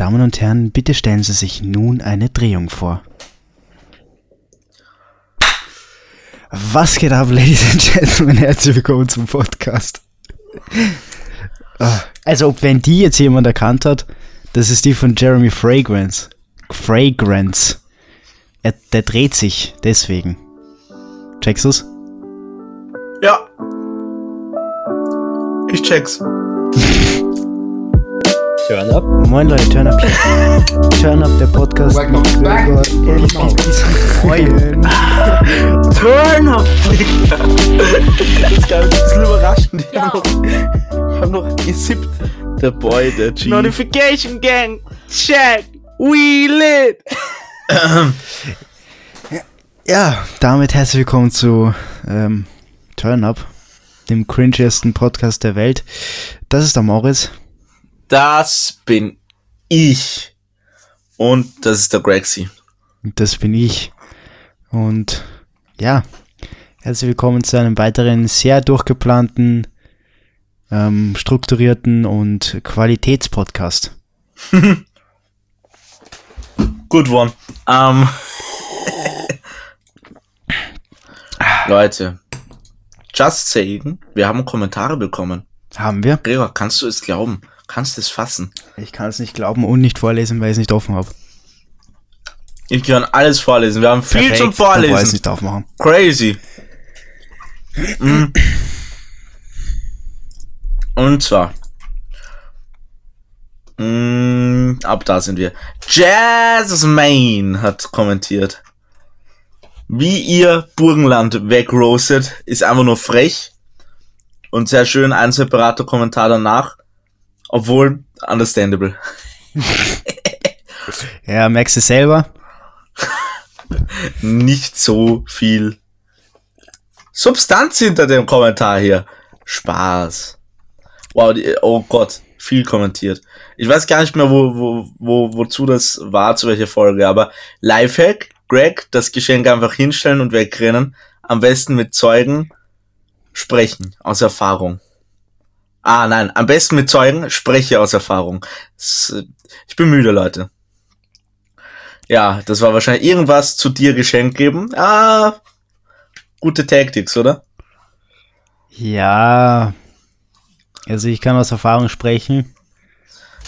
Damen und Herren, bitte stellen Sie sich nun eine Drehung vor. Was geht ab, Ladies and Gentlemen? Herzlich willkommen zum Podcast. Ah, Also, ob wenn die jetzt jemand erkannt hat, das ist die von Jeremy Fragrance. Fragrance. Er, der dreht sich deswegen. Checkst du's? Ja. Ich check's. Turn up. Moin Leute, Turn Up hier. Turn Up, der Podcast Welcome mit back Turn Up. Freuen. Turn up, Das ist geil, ein bisschen überraschend. Ich hab noch, ich hab noch gesippt. Der Boy, der G. Notification Gang. Check. We lit. Ja, damit herzlich willkommen zu ähm, Turn Up, dem cringiesten Podcast der Welt. Das ist der Moritz. Das bin ich. Und das ist der Grexy. Und das bin ich. Und ja, herzlich willkommen zu einem weiteren sehr durchgeplanten, ähm, strukturierten und Qualitätspodcast. Good one. Ähm. Leute. Just saying, wir haben Kommentare bekommen. Haben wir? Gregor, kannst du es glauben? Kannst du es fassen? Ich kann es nicht glauben und nicht vorlesen, weil ich es nicht offen habe. Ich kann alles vorlesen. Wir haben viel Perfekt, zum brauche ich es Vorlesen. nicht aufmachen. Crazy. Mm. Und zwar. Mm, ab da sind wir. Jasmine hat kommentiert. Wie ihr Burgenland wegroastet, ist einfach nur frech. Und sehr schön ein separater Kommentar danach. Obwohl, understandable. Ja, merkst du selber? nicht so viel Substanz hinter dem Kommentar hier. Spaß. Wow, die, oh Gott, viel kommentiert. Ich weiß gar nicht mehr, wo, wo, wo, wozu das war, zu welcher Folge, aber Lifehack, Greg, das Geschenk einfach hinstellen und wegrennen. Am besten mit Zeugen sprechen, aus Erfahrung. Ah, nein, am besten mit Zeugen spreche aus Erfahrung. Ich bin müde, Leute. Ja, das war wahrscheinlich irgendwas zu dir geschenkt geben. Ah, gute Tactics, oder? Ja. Also ich kann aus Erfahrung sprechen,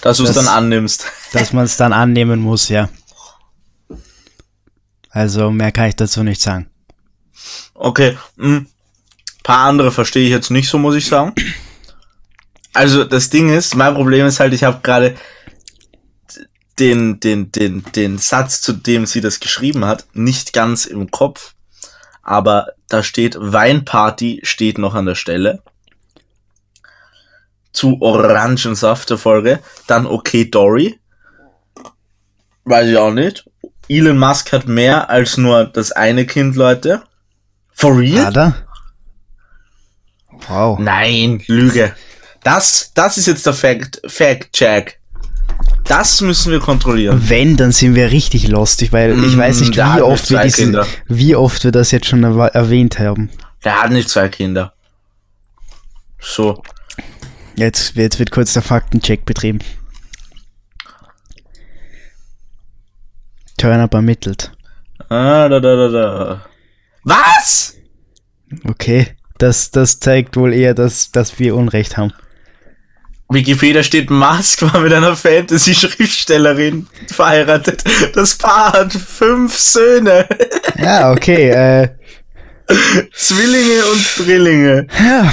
Dass du es dann annimmst. dass man es dann annehmen muss, ja. Also mehr kann ich dazu nicht sagen. Okay, ein paar andere verstehe ich jetzt nicht so, muss ich sagen. Also das Ding ist, mein Problem ist halt, ich habe gerade den, den, den, den Satz, zu dem sie das geschrieben hat, nicht ganz im Kopf. Aber da steht Weinparty steht noch an der Stelle. Zu Orangensaft der Folge. Dann okay Dory. Weiß ich auch nicht. Elon Musk hat mehr als nur das eine Kind, Leute. For real? Hat er? Wow. Nein, Lüge. Das, das ist jetzt der Fact, Fact Check. Das müssen wir kontrollieren. Wenn, dann sind wir richtig lustig, weil ich Mm, weiß nicht, wie oft, wir zwei diese, Kinder. wie oft wir das jetzt schon erwähnt haben. Der hat nicht zwei Kinder. So. Jetzt, jetzt wird kurz der Faktencheck betrieben. Turn-up ermittelt. Ah, da, da, da, da. Was? Okay, das, das zeigt wohl eher, dass, dass wir Unrecht haben. Wikipedia steht, Musk war mit einer Fantasy-Schriftstellerin verheiratet. Das Paar hat fünf Söhne. Ja, okay, äh, Zwillinge und Drillinge. ja.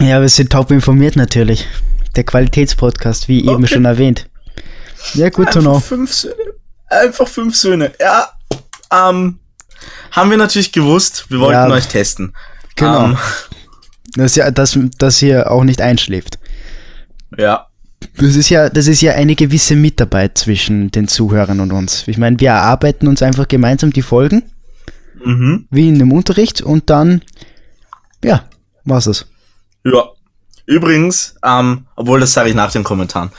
Ja, wir sind top informiert natürlich. Der Qualitätspodcast, wie eben Okay. schon erwähnt. Ja, gut Einfach know. fünf Söhne. Einfach fünf Söhne. Ja, ähm, haben wir natürlich gewusst. Wir wollten Ja. euch testen. Genau. Ähm, Das, ja, dass, dass hier auch nicht einschläft. ja. Das ist ja, das ist ja eine gewisse Mitarbeit zwischen den Zuhörern und uns. Ich meine, wir erarbeiten uns einfach gemeinsam die Folgen, Mhm. wie in dem Unterricht, und dann, ja, war's es. Ja. Übrigens, ähm, obwohl das sage ich nach den Kommentaren.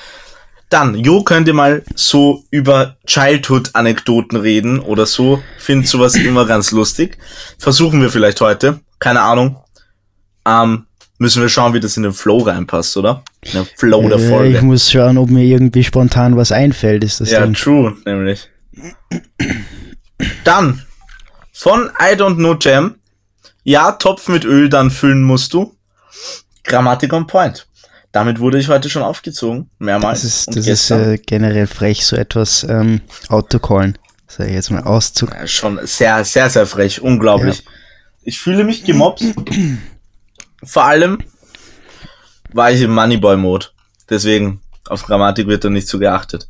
Dann, Jo, könnt ihr mal so über Childhood-Anekdoten reden oder so. Find sowas immer ganz lustig. Versuchen wir vielleicht heute. Keine Ahnung. Ähm, müssen wir schauen, wie das in den Flow reinpasst, oder? In den Flow der Äh, Folge. ich muss schauen, ob mir irgendwie spontan was einfällt, ist das Ja, Ding. true, nämlich. Dann, von I Don't Know Jam. Ja, Topf mit Öl dann füllen musst du. Grammatik on point. Damit wurde ich heute schon aufgezogen. Mehrmals. Das ist, das ist äh, generell frech, so etwas ähm, autocallen. Sag ich jetzt mal Auszug. Ja, schon sehr, sehr, sehr frech. Unglaublich. Ich fühle mich gemobbt. Vor allem war ich im Moneyboy-Mode. Deswegen, auf Grammatik wird da nicht so geachtet.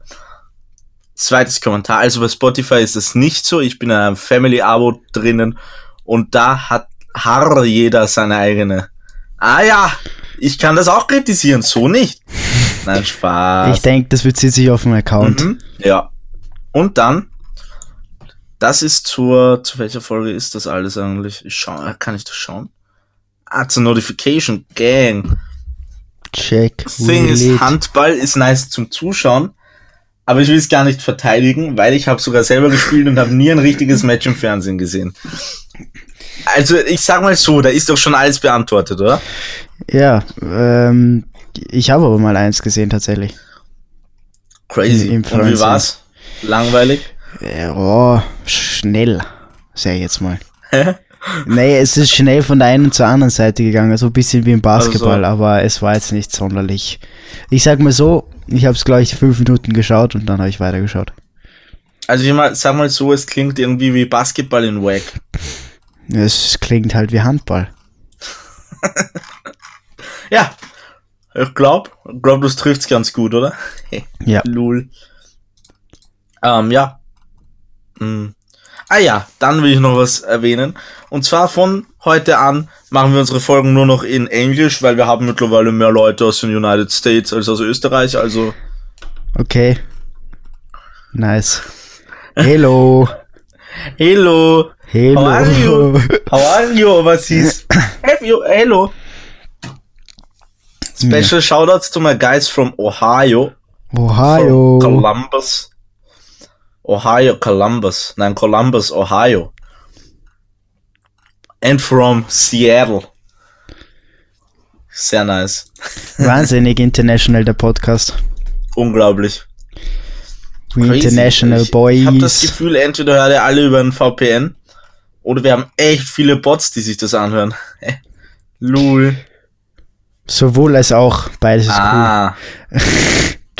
Zweites Kommentar. Also bei Spotify ist das nicht so. Ich bin in einem Family-Abo drinnen und da hat har jeder seine eigene. Ah ja, ich kann das auch kritisieren. So nicht. Nein, Spaß. Ich denke, das bezieht sich auf den Account. Mhm, ja. Und dann, das ist zur, zu welcher Folge ist das alles eigentlich? Ich schau, kann ich das schauen? Ah, zur Notification Gang. Check. Thing ist. Handball ist nice zum Zuschauen, aber ich will es gar nicht verteidigen, weil ich habe sogar selber gespielt und habe nie ein richtiges Match im Fernsehen gesehen. Also ich sag mal so, da ist doch schon alles beantwortet, oder? Ja, ähm, ich habe aber mal eins gesehen tatsächlich. Crazy. Im und wie war's? Langweilig? Äh, oh, schnell, sag ich jetzt mal. Nee, es ist schnell von der einen zur anderen Seite gegangen, so ein bisschen wie im Basketball, Also. aber es war jetzt nicht sonderlich. Ich sag mal so, ich habe es gleich fünf Minuten geschaut und dann habe ich weitergeschaut. Also ich mal, sag mal so, es klingt irgendwie wie Basketball in Wack. Es klingt halt wie Handball. Ja, ich glaub, glaub, das trifft's ganz gut, oder? Ja. Lul. Ähm, ja. Hm. Ah ja, dann will ich noch was erwähnen. Und zwar von heute an machen wir unsere Folgen nur noch in Englisch, weil wir haben mittlerweile mehr Leute aus den United States als aus Österreich. Also, Okay. Nice. Hello. hello, Hello. how are you? How are you? Have you, hello. Special shoutouts to my guys from Ohio. Ohio. From Columbus. Ohio, Columbus. Nein, Columbus, Ohio. And from Seattle. Sehr nice. Wahnsinnig international der Podcast. Unglaublich. Crazy. international ich, Ich habe das boys. Gefühl, entweder hört ihr alle über ein VPN oder wir haben echt viele Bots, die sich das anhören. Lul. Sowohl als auch. Beides ist Ah, cool.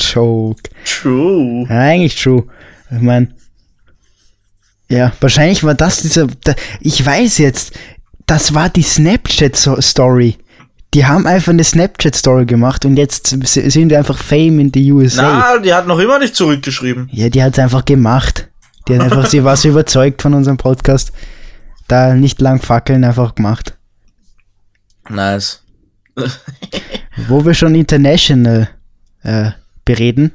Joke. true. Ja, eigentlich true. Ich mein, ja, wahrscheinlich war das dieser, da, ich weiß jetzt, das war die Snapchat-Story. Die haben einfach eine Snapchat-Story gemacht und jetzt sind wir einfach Fame in the USA. Na, die hat noch immer nicht zurückgeschrieben. Ja, die hat einfach gemacht. Die hat einfach, sie war so überzeugt von unserem Podcast. Da nicht lang fackeln, einfach gemacht. Nice. Wo wir schon international äh, bereden,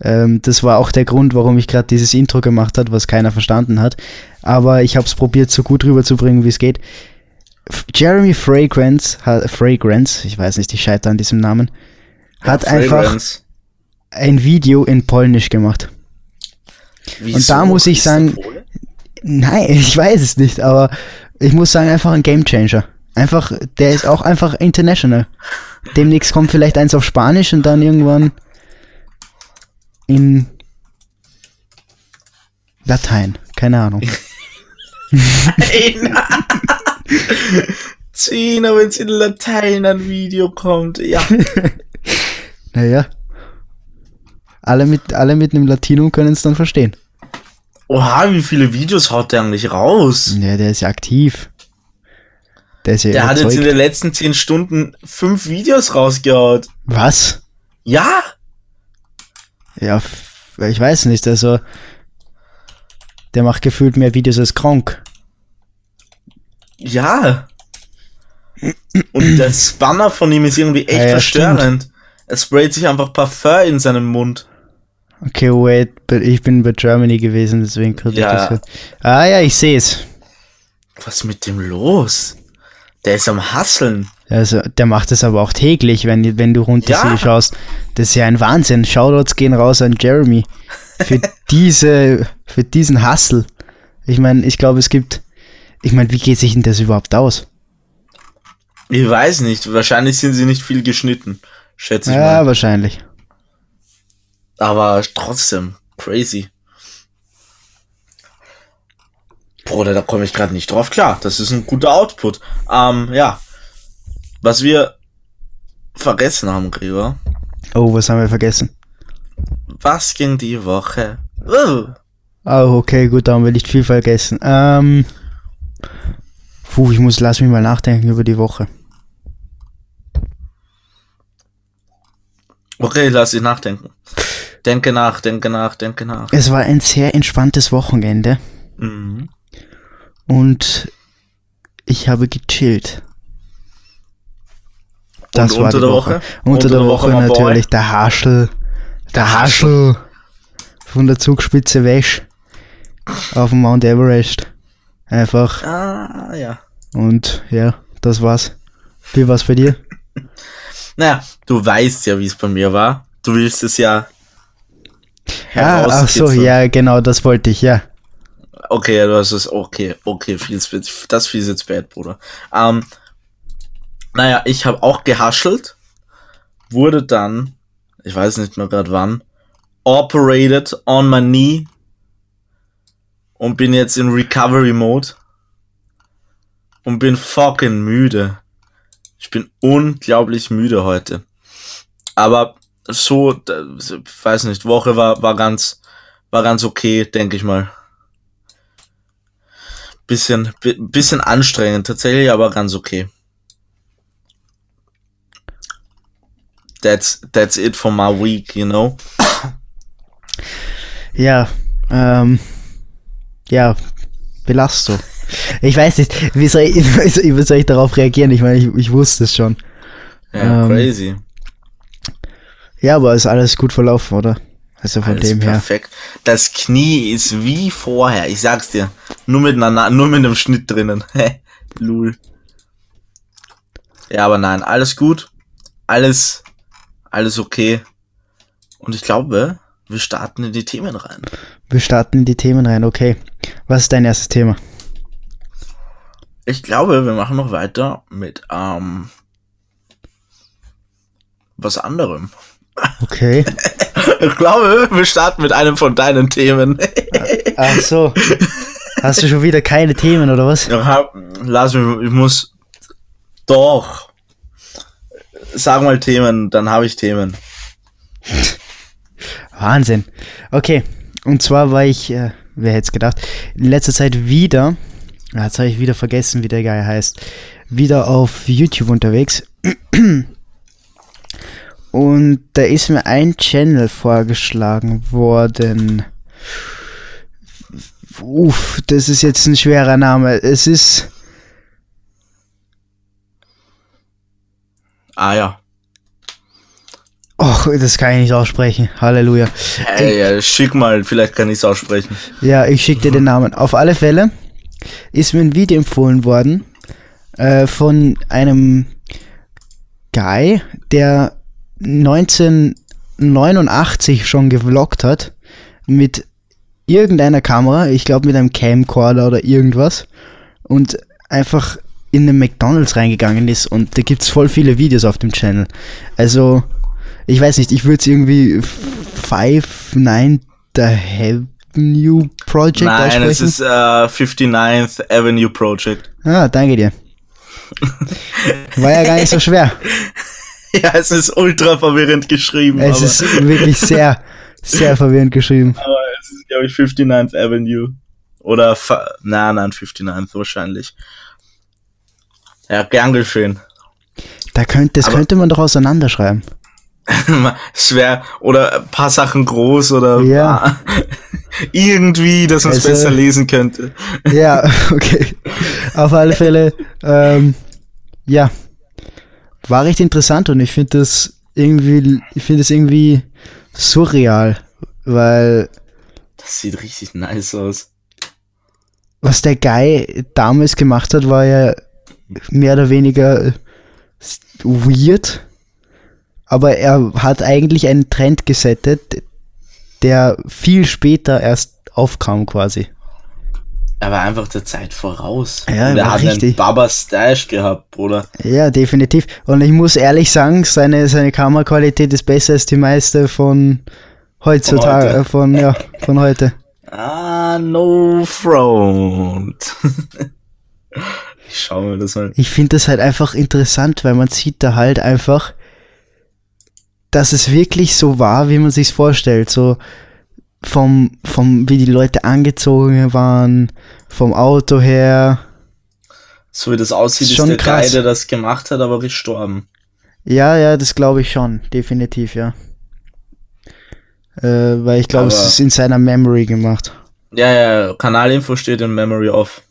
ähm, das war auch der Grund, warum ich gerade dieses Intro gemacht habe, was keiner verstanden hat. Aber ich habe es probiert, so gut rüberzubringen, wie es geht. Jeremy Fragrance, Fragrance, ich weiß nicht, ich scheitere an diesem Namen, hat einfach Fragrance. ein Video in Polnisch gemacht. Wieso? da muss ich sagen-? Nein, ich weiß es nicht, aber ich muss sagen, einfach ein Gamechanger. Einfach, der ist auch einfach international. Demnächst kommt vielleicht eins auf Spanisch und dann irgendwann in Latein. Keine Ahnung. Nein. Zina, wenn es in Latein ein Video kommt. Ja. Naja. Alle mit, alle mit einem Latinum können es dann verstehen. Oha, wie viele Videos haut der eigentlich raus? Ja, der ist ja aktiv. Der ist ja Der hat jetzt in den letzten 10 Stunden fünf Videos rausgehaut. Was? Ja? Ja, ich weiß nicht, also der macht gefühlt mehr Videos als Kronk. Ja. Und der Spanner von ihm ist irgendwie echt Ja, ja, verstörend. Er sprayt sich einfach Parfum in seinem Mund. Okay, wait, ich bin bei Germany gewesen, deswegen konnte Ja. ich das. Ah ja, ich sehe es. Was ist mit dem los? Der ist am Hasseln. Also, der macht es aber auch täglich, wenn, wenn du runter Ja. schaust. Das ist ja ein Wahnsinn. Shoutouts gehen raus an Jeremy. Für diese, für diesen Hustle. Ich meine, ich glaube, es gibt, ich meine, wie geht sich denn das überhaupt aus? Ich weiß nicht, wahrscheinlich sind sie nicht viel geschnitten, schätze ich Ja, mal. wahrscheinlich. Aber trotzdem, crazy. Bruder, da komme ich gerade nicht drauf klar. Das ist ein guter Output. Ähm, ja. Was wir vergessen haben, Gregor. Oh, was haben wir vergessen? Was ging die Woche? Uh, Oh, okay, gut, da haben wir nicht viel vergessen. Ähm. Puh, ich muss, lass mich mal nachdenken über die Woche. Okay, lass dich nachdenken. Denke nach, denke nach, denke nach. Es war ein sehr entspanntes Wochenende Mhm. und ich habe gechillt. Und unter die der Woche? Unter, der, Woche, mein Boy? natürlich der Haschel. Der Haschel von der Zugspitze Wäsch auf dem Mount Everest. Einfach. Ah, ja. Und ja, das war's. Wie war's bei dir? Naja, du weißt ja, wie es bei mir war. Du willst es ja Ah, ach so, ja, genau, das wollte ich, ja. Okay, ja, du hast es, okay, okay, viel, das fiel jetzt bad, Bruder. Ähm, naja, ich habe auch gehaschelt, wurde dann, ich weiß nicht mehr gerade wann, operated on my knee und bin jetzt in Recovery Mode und bin fucking müde. Ich bin unglaublich müde heute. Aber so, weiß nicht, Woche war, war ganz, war ganz okay, denke ich mal bisschen, bi- bisschen anstrengend, tatsächlich, aber ganz okay. That's, that's it for my week, you know? Ja, ähm, ja, Belastung. Ich weiß nicht, wie soll ich, wie soll- ich darauf reagieren? Ich meine, ich, ich wusste es schon. Ja, Ähm, crazy. Ja, aber ist alles gut verlaufen, oder? Also von Alles dem her. perfekt. Das Knie ist wie vorher, ich sag's dir. Nur mit einer, nur mit einem Schnitt drinnen. Lul. Ja, aber nein, alles gut. Alles, alles okay. Und ich glaube, wir starten in die Themen rein. Wir starten in die Themen rein, okay. Was ist dein erstes Thema? Ich glaube, wir machen noch weiter mit ähm, was anderem. Okay. Ich glaube, wir starten mit einem von deinen Themen. Ach so. Hast du schon wieder keine Themen, oder was? Ja, Lass mich, ich muss doch. Sag mal Themen, dann habe ich Themen. Wahnsinn. Okay. Und zwar war ich, äh, wer hätte es gedacht, in letzter Zeit wieder, ah, jetzt habe ich wieder vergessen, wie der Guy heißt, wieder auf YouTube unterwegs. Und da ist mir ein Channel vorgeschlagen worden. Uff, das ist jetzt ein schwerer Name. Es ist, Ah ja. Och, das kann ich nicht aussprechen. Halleluja. Ey, ja, schick mal, vielleicht kann ich es aussprechen. Ja, ich schicke dir den Namen. Auf alle Fälle ist mir ein Video empfohlen worden äh, von einem Guy, der 1989 schon gevloggt hat mit irgendeiner Kamera, ich glaube mit einem Camcorder oder irgendwas und einfach in den McDonalds reingegangen ist und da gibt's voll viele Videos auf dem Channel. Also, ich weiß nicht, ich würde es irgendwie Five Nine the Avenue Project Nein, aussprechen. es ist äh, 59th Avenue Project. ah, danke dir. War ja gar nicht so schwer. Ja, es ist ultra verwirrend geschrieben. Es ist wirklich sehr, sehr verwirrend geschrieben. aber es ist, glaube ich, 59th Avenue. Oder, na, nein, 59th wahrscheinlich. Ja, gern geschehen. Da könnte, das Aber- könnte man doch auseinanderschreiben. Schwer. Oder ein paar Sachen groß oder Ja. irgendwie, dass man es Also- besser lesen könnte. Ja, okay. Auf alle Fälle, ähm, ja, war recht interessant und ich finde das irgendwie, ich finde es irgendwie surreal, weil Das sieht richtig nice aus. was der Guy damals gemacht hat, war ja mehr oder weniger weird, aber er hat eigentlich einen Trend gesettet, der viel später erst aufkam quasi. er war einfach der Zeit voraus. Ja, er er hat einen richtig. Baba Stash gehabt, Bruder. Ja, definitiv. Und ich muss ehrlich sagen, seine, seine Kameraqualität ist besser als die meiste von heutzutage, Von äh, von, ja, von heute. Ah, no front. ich schau mir das mal. Ich finde das halt einfach interessant, weil man sieht da halt einfach, dass es wirklich so war, wie man sich's vorstellt. So vom, vom, wie die Leute angezogen waren, vom Auto her. So wie das aussieht, Ist ist, schon der krass. Guy, der das gemacht hat, aber gestorben. Ja, ja, das glaube ich schon, definitiv, ja. Äh, weil ich glaube, es ist in seiner Memory gemacht. Ja, ja, Kanalinfo steht in Memory Off.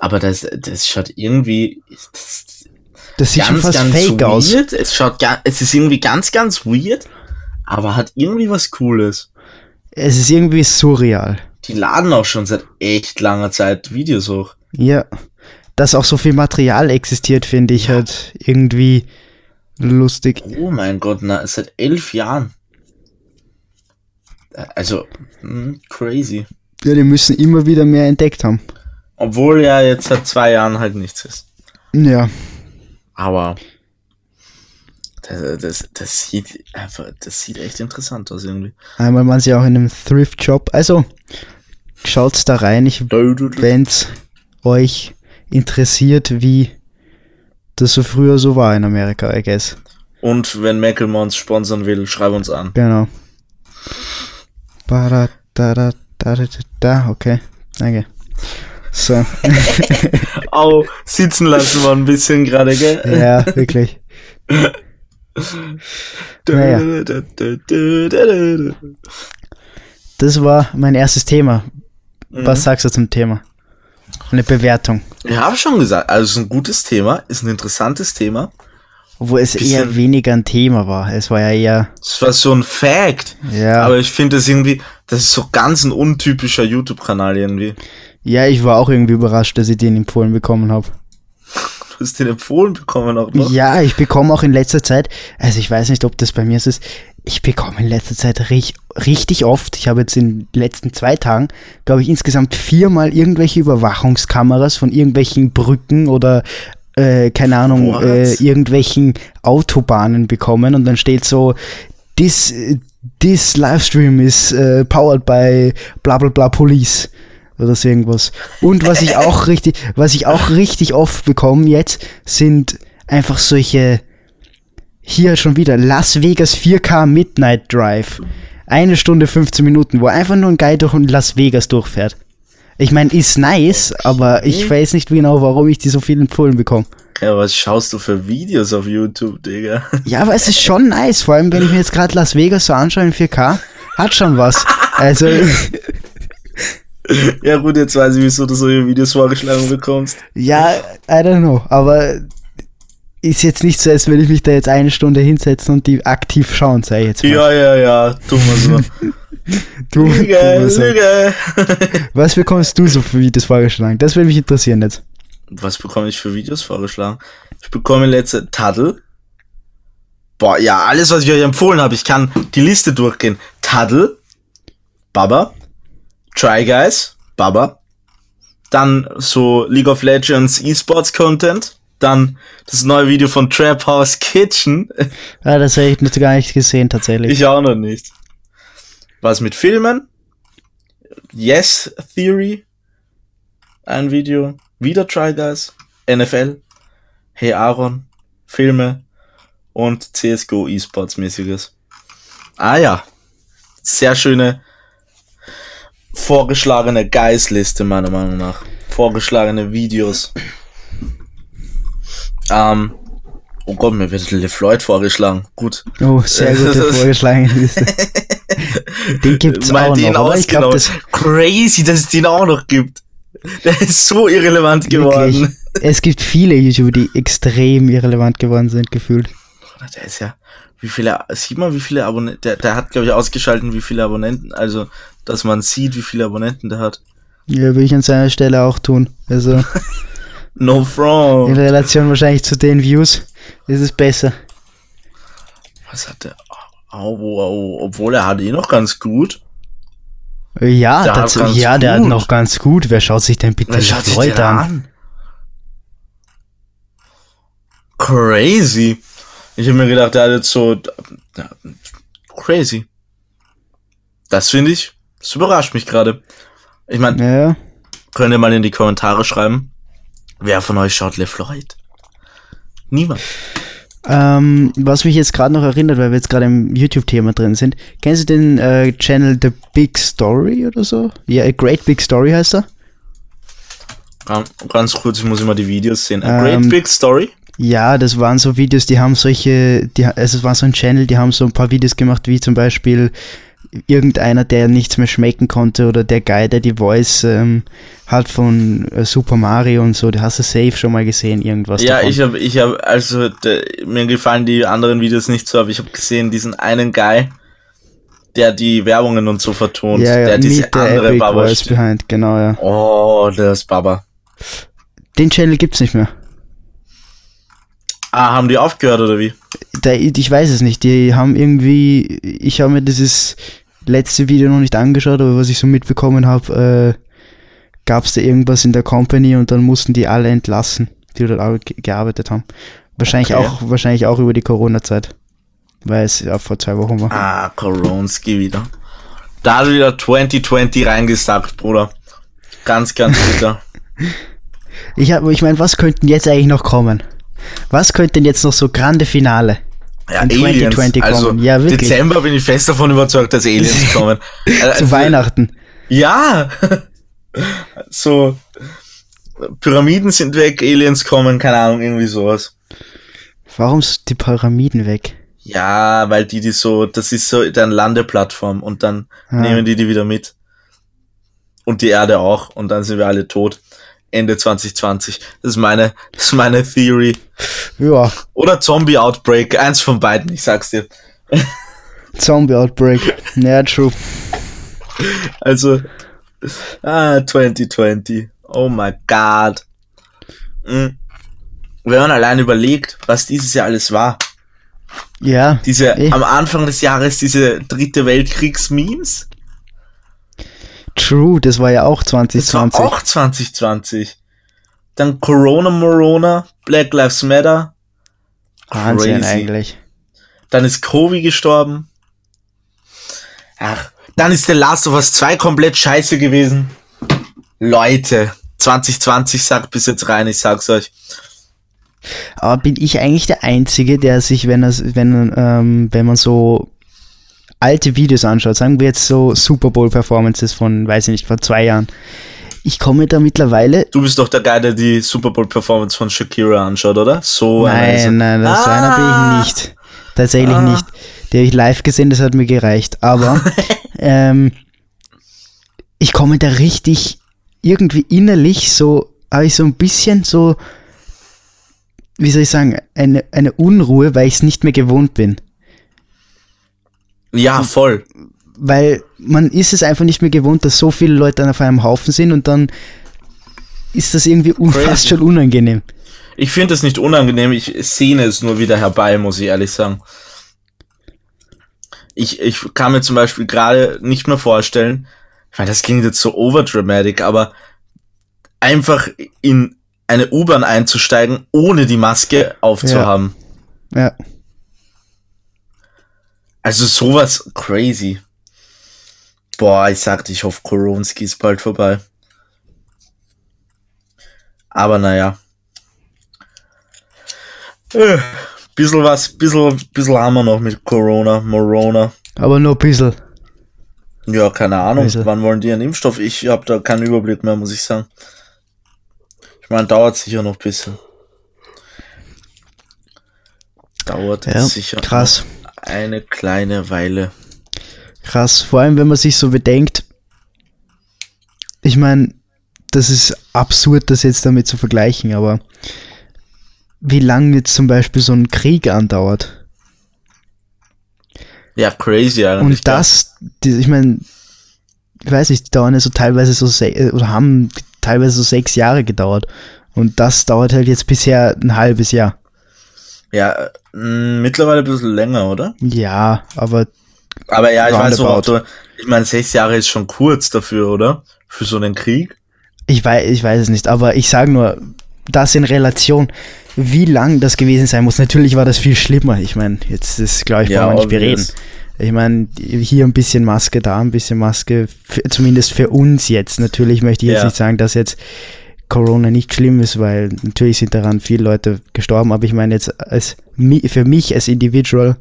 Aber das, das schaut irgendwie das, Das sieht schon fast fake aus. weird. Es schaut es ist irgendwie ganz, ganz weird, aber hat irgendwie was Cooles. Es ist irgendwie surreal. Die laden auch schon seit echt langer Zeit Videos hoch. Ja. Dass auch so viel Material existiert, finde ich halt irgendwie lustig. Oh mein Gott, na, seit elf Jahren. Äh, Also, hm, crazy. Ja, die müssen immer wieder mehr entdeckt haben. Obwohl ja jetzt seit zwei Jahren halt nichts ist. Ja. Aber das, das, das sieht einfach, das sieht echt interessant aus irgendwie. Einmal waren sie auch in einem Thrift-Shop. Also, schaut's da rein, ich, wenn's euch interessiert, wie das so früher so war in Amerika, I guess. Und wenn uns sponsern will, schreib uns an. Genau. Bara, da, da, da, da, da, okay. Danke. So. Au, sitzen lassen wir ein bisschen gerade, gell? ja, wirklich. Naja. Das war mein erstes Thema. Was sagst du zum Thema? Eine Bewertung. Ich habe schon gesagt, also es ist ein gutes Thema, ist ein interessantes Thema. Obwohl es eher weniger ein Thema war. Es war ja eher, Es war so ein Fact. ja. Aber ich finde das irgendwie, das ist so ganz ein untypischer YouTube-Kanal irgendwie. ja, ich war auch irgendwie überrascht, dass ich den empfohlen bekommen habe. Du hast den empfohlen bekommen auch noch. Ja, ich bekomme auch in letzter Zeit, also ich weiß nicht, ob das bei mir so ist, ich bekomme in letzter Zeit rich, richtig oft, ich habe jetzt in den letzten zwei Tagen, glaube ich, insgesamt viermal irgendwelche Überwachungskameras von irgendwelchen Brücken oder äh, keine Ahnung, äh, irgendwelchen Autobahnen bekommen und dann steht so, this, this Livestream is äh, powered by bla bla bla police oder so irgendwas. Und was ich auch richtig, was ich auch richtig oft bekomme jetzt, sind einfach solche, hier schon wieder, Las Vegas 4K Midnight Drive. Eine Stunde 15 Minuten, wo einfach nur ein Guy durch Las Vegas durchfährt. Ich meine, ist nice, aber ich weiß nicht genau, warum ich die so viel empfohlen bekomme. Ja, was schaust du für Videos auf YouTube, Digga? Ja, aber es ist schon nice, vor allem wenn ich mir jetzt gerade Las Vegas so anschaue in 4K, hat schon was. Also, Ja gut, jetzt weiß ich, wieso du solche Videos vorgeschlagen bekommst. ja, I don't know, aber ist jetzt nicht so, als würde ich mich da jetzt eine Stunde hinsetzen und die aktiv schauen, sei jetzt mal. Ja, ja, ja, tu mal so. du, Lüge, du. Lüge. Was bekommst du so für Videos vorgeschlagen? Das würde mich interessieren jetzt. Was bekomme ich für Videos vorgeschlagen? Ich bekomme letzte Taddle. Boah, ja, alles, was ich euch empfohlen habe. Ich kann die Liste durchgehen. Taddle, Baba, Try Guys, Baba. Dann so League of Legends E-Sports Content. Dann das neue Video von Trap House Kitchen. Ja, das habe ich noch gar nicht gesehen, tatsächlich. Ich auch noch nicht. Was mit Filmen? Yes Theory. Ein Video. Wieder Try Guys. NFL. Hey Aaron. Filme. Und CSGO E-Sports mäßiges. Ah ja. Sehr schöne vorgeschlagene Guys-Liste meiner Meinung nach. Vorgeschlagene Videos. Ähm. Oh Gott, mir wird LeFloid vorgeschlagen. Gut. oh, sehr gute vorgeschlagene Liste. Den gibt's Mal auch den noch, oder? Ich glaube, ausgenommen. das Crazy, dass es den auch noch gibt. Der ist so irrelevant wirklich. geworden. Es gibt viele YouTuber, die extrem irrelevant geworden sind, gefühlt. Der ist ja, wie viele, sieht man, wie viele Abonnenten, der, der hat, glaube ich, ausgeschalten, wie viele Abonnenten, also, dass man sieht, wie viele Abonnenten der hat. Ja, würde ich an seiner Stelle auch tun. Also No in front. Relation wahrscheinlich zu den Views ist es besser. Was hat der? Au, au, au, obwohl er hat eh noch ganz gut. Ja, Der hat dazu, ja der hat gut. noch ganz gut. Wer schaut sich denn bitte Floyd den an? an? Crazy. Ich habe mir gedacht, der hat jetzt so. Crazy. Das finde ich. Das überrascht mich gerade. Ich meine, Ja, könnt ihr mal in die Kommentare schreiben, wer von euch schaut LeFloid? Niemand. ähm, was mich jetzt gerade noch erinnert, weil wir jetzt gerade im YouTube-Thema drin sind. Kennst du den äh, Channel The Big Story oder so? Ja, A Great Big Story heißt er. Ganz, ganz kurz, ich muss immer die Videos sehen. A Ähm, Great Big Story. Ja, das waren so Videos, die haben solche, die, also es war so ein Channel, die haben so ein paar Videos gemacht, wie zum Beispiel irgendeiner, der nichts mehr schmecken konnte oder der Guy, der die Voice ähm, hat von äh, Super Mario und so, die hast du safe schon mal gesehen, irgendwas Ja, davon. ich habe, ich habe, also de, mir gefallen die anderen Videos nicht so, aber ich habe gesehen diesen einen Guy, der die Werbungen und so vertont, ja, ja, der diese andere Epic Baba. Voice Behind, genau, ja. Oh, der ist Baba. Den Channel gibt's nicht mehr. Ah, haben die aufgehört oder wie? Da, ich weiß es nicht, die haben irgendwie, ich habe mir dieses letzte Video noch nicht angeschaut, aber was ich so mitbekommen habe, äh, gab es da irgendwas in der Company und dann mussten die alle entlassen, die dort gearbeitet haben. Wahrscheinlich Okay. auch, wahrscheinlich auch über die Corona-Zeit. Weil es ja vor zwei Wochen war. Ah, Koronski wieder. Da hat wieder 2020 reingesagt, Bruder. Ganz, ganz bitter. Ich hab, ich meine, was könnten jetzt eigentlich noch kommen? Was könnte denn jetzt noch so grande Finale? Ja, In 2020 also, kommen. Ja, wirklich. Dezember bin ich fest davon überzeugt, dass Aliens kommen. Äh, Zu Weihnachten. Ja! so, Pyramiden sind weg, Aliens kommen, keine Ahnung, irgendwie sowas. Warum sind die Pyramiden weg? Ja, weil die die so, das ist so deren Landeplattform und dann Ah. nehmen die die wieder mit. Und die Erde auch und dann sind wir alle tot. Ende 2020. Das ist meine, das ist meine Theory. Ja, Oder Zombie Outbreak, eins von beiden, ich sag's dir. Zombie Outbreak. Ja, true. Also, ah, 2020. Oh my god. Mhm. Wenn man allein überlegt, was dieses Jahr alles war. Ja. Diese, Eh. am Anfang des Jahres diese dritte Weltkriegs-Memes. True, das war ja auch Das war 2020. auch 2020. Dann Corona Morona, Black Lives Matter. Wahnsinn Crazy. eigentlich. Dann ist Kobe gestorben. Ach, dann ist The Last of Us 2 komplett scheiße gewesen. Leute, 2020 sagt bis jetzt rein, ich sag's euch. Aber bin ich eigentlich der Einzige, der sich, wenn er, wenn, ähm, wenn man so alte Videos anschaut, sagen wir jetzt so Super Bowl Performances von, weiß ich nicht, vor zwei Jahren. Ich komme da mittlerweile. Du bist doch der Guy, der die Super Bowl Performance von Shakira anschaut, oder? So eine ist er. Nein, nein, das so einer bin Ah. ich nicht. Tatsächlich Ah. nicht. Die habe ich live gesehen, das hat mir gereicht. Aber ähm, ich komme da richtig irgendwie innerlich so, habe ich so ein bisschen so, wie soll ich sagen, eine, eine Unruhe, weil ich es nicht mehr gewohnt bin. Ja, voll. Weil man ist es einfach nicht mehr gewohnt, dass so viele Leute dann auf einem Haufen sind und dann ist das irgendwie Crazy. fast schon unangenehm. Ich finde es nicht unangenehm, ich sehne es nur wieder herbei, muss ich ehrlich sagen. Ich, ich kann mir zum Beispiel gerade nicht mehr vorstellen, ich meine, das klingt jetzt so overdramatic, aber einfach in eine U-Bahn einzusteigen, ohne die Maske aufzuhaben. Ja. Also sowas crazy. Boah, ich sagte, ich hoffe, Koronski ist bald vorbei. Aber naja. Äh, bisschen was, bisschen, bisschen haben wir noch mit Corona, Morona. Aber nur bisschen. Ja, keine Ahnung. Also- Wann wollen die einen Impfstoff? Ich habe da keinen Überblick mehr, muss ich sagen. Ich meine, dauert sicher noch ein bisschen. Dauert Ja, sicher krass. noch eine kleine Weile. Krass, vor allem wenn man sich so bedenkt, ich meine, das ist absurd, das jetzt damit zu vergleichen, aber wie lange jetzt zum Beispiel so ein Krieg andauert. Ja, crazy eigentlich. Und das, die, ich meine, ich weiß nicht, die dauern ja so teilweise so, äh, oder haben teilweise so sechs Jahre gedauert. Und das dauert halt jetzt bisher ein halbes Jahr. Ja, mittlerweile ein bisschen länger, oder? Ja, aber Aber ja, ich weiß noch, du, Ich meine, sechs Jahre ist schon kurz dafür, oder? Für so einen Krieg. Ich weiß, ich weiß es nicht, aber ich sage nur, das in Relation, wie lang das gewesen sein muss. Natürlich war das viel schlimmer. Ich meine, jetzt ist, glaube ich, Ja, brauchen wir nicht bereden. Ich meine, hier ein bisschen Maske, da ein bisschen Maske, für, zumindest für uns jetzt. Natürlich möchte ich jetzt Ja. nicht sagen, dass jetzt Corona nicht schlimm ist, weil natürlich sind daran viele Leute gestorben, aber ich meine jetzt als für mich als Individual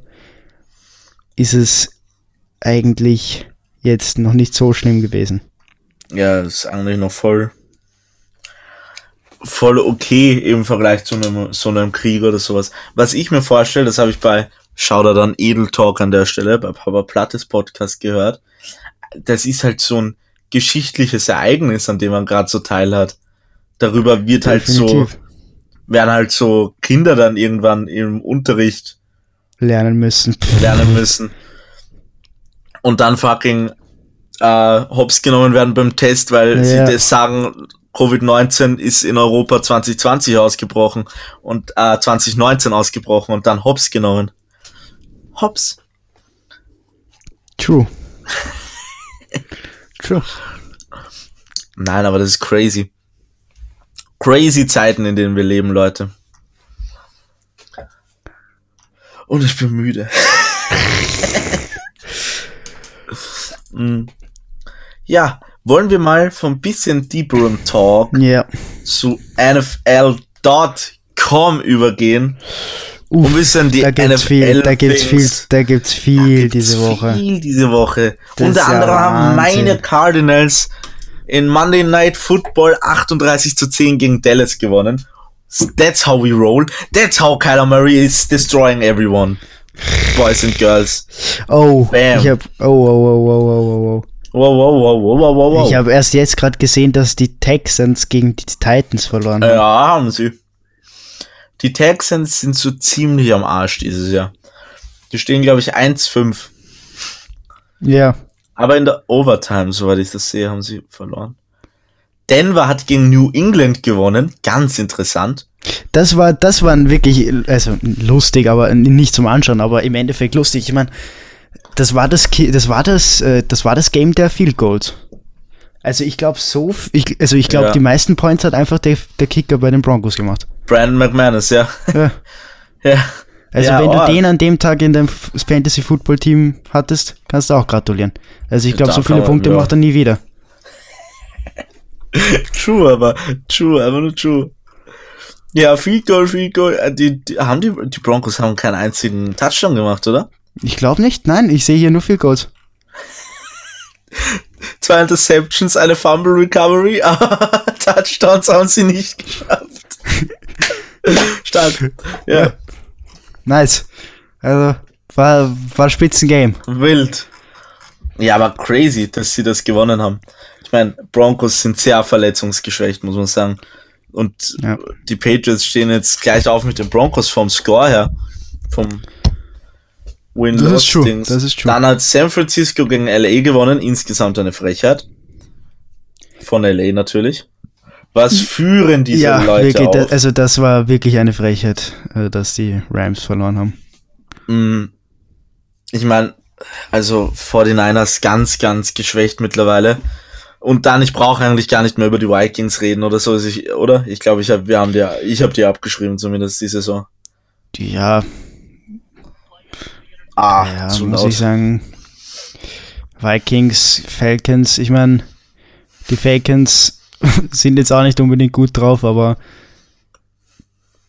ist es eigentlich jetzt noch nicht so schlimm gewesen. Ja, ist eigentlich noch voll, voll okay im Vergleich zu einem, so einem Krieg oder sowas. Was ich mir vorstelle, das habe ich bei Schauder dann Edel Talk an der Stelle, bei Papa Plattes Podcast gehört. Das ist halt so ein geschichtliches Ereignis, an dem man gerade so teilhat. Darüber wird halt so, Definitiv werden halt so Kinder dann irgendwann im Unterricht lernen müssen. Lernen müssen. Und dann fucking äh, hops genommen werden beim Test, weil sie Ja. das sagen, Covid-19 ist in Europa 2020 ausgebrochen und äh, 2019 ausgebrochen und dann hops genommen. Hops. True. True. Nein, aber das ist crazy. Crazy Zeiten, in denen wir leben, Leute. Und ich bin müde. Mm. ja, wollen wir mal von bisschen deeperem Talk Ja. zu NFL.com übergehen? Uff, Und bisschen die da gibt's NFL viel, da gibt's viel, da gibt's viel diese Woche. Viel diese Woche. Das Unter anderem haben meine Cardinals in Monday Night Football 38 zu 10 gegen Dallas gewonnen. That's how we roll. That's how Kyler Murray is destroying everyone. Boys and girls. Oh, Bam. ich hab, oh, oh, oh, oh, oh, oh, oh. Wow, wow, wow, wow, wow, wow, wow. Ich habe erst jetzt gerade gesehen, dass die Texans gegen die Titans verloren haben. ja, haben sie. Die Texans sind so ziemlich am Arsch dieses Jahr. Die stehen, glaube ich, 1-5. Ja. Aber in der Overtime, soweit ich das sehe, haben sie verloren. Denver hat gegen New England gewonnen. Ganz interessant. Das war, das war wirklich, also lustig, aber nicht zum Anschauen, aber im Endeffekt lustig. Ich meine, das war das, das war das, äh, das war das Game der Field Goals. Also ich glaube so, ich, also ich glaube Ja. die meisten Points hat einfach der, der Kicker bei den Broncos gemacht. Brandon McManus, ja. Ja. ja. Also Ja, wenn du oh. den an dem Tag in deinem Fantasy Football Team hattest, kannst du auch gratulieren. Also ich glaube, so viele Punkte ja. macht er nie wieder. True, aber true, einfach nur true. Ja, Field Goal, Field Goal. Äh, Die, die, haben die, die Broncos haben keinen einzigen Touchdown gemacht, oder? Ich glaube nicht, nein, ich sehe hier nur Field Goals. Zwei Interceptions, eine Fumble Recovery, aber Touchdowns haben sie nicht geschafft. Stark. Ja, Nice. Also war, war Spitzengame. wild. Ja, aber crazy, dass sie das gewonnen haben. Ich meine, Broncos sind sehr verletzungsgeschwächt, muss man sagen. Und Ja. die Patriots stehen jetzt gleich auf mit den Broncos vom Score her. Vom win Das ist true, das ist true. Dann hat San Francisco gegen LA gewonnen, insgesamt eine Frechheit. Von LA natürlich. Was führen diese ja, Leute wirklich, auf? da, also das war wirklich eine Frechheit, äh, dass die Rams verloren haben. Mm, Ich meine, also 49ers ganz, ganz geschwächt mittlerweile. Und dann, ich brauche eigentlich gar nicht mehr über die Vikings reden oder so, also ich, oder? Ich glaube, ich habe, wir haben die, ich habe die abgeschrieben, zumindest die Saison. Die, ja, Ah, ja zu muss laut. ich sagen, Vikings, Falcons, ich meine, die Falcons sind jetzt auch nicht unbedingt gut drauf, aber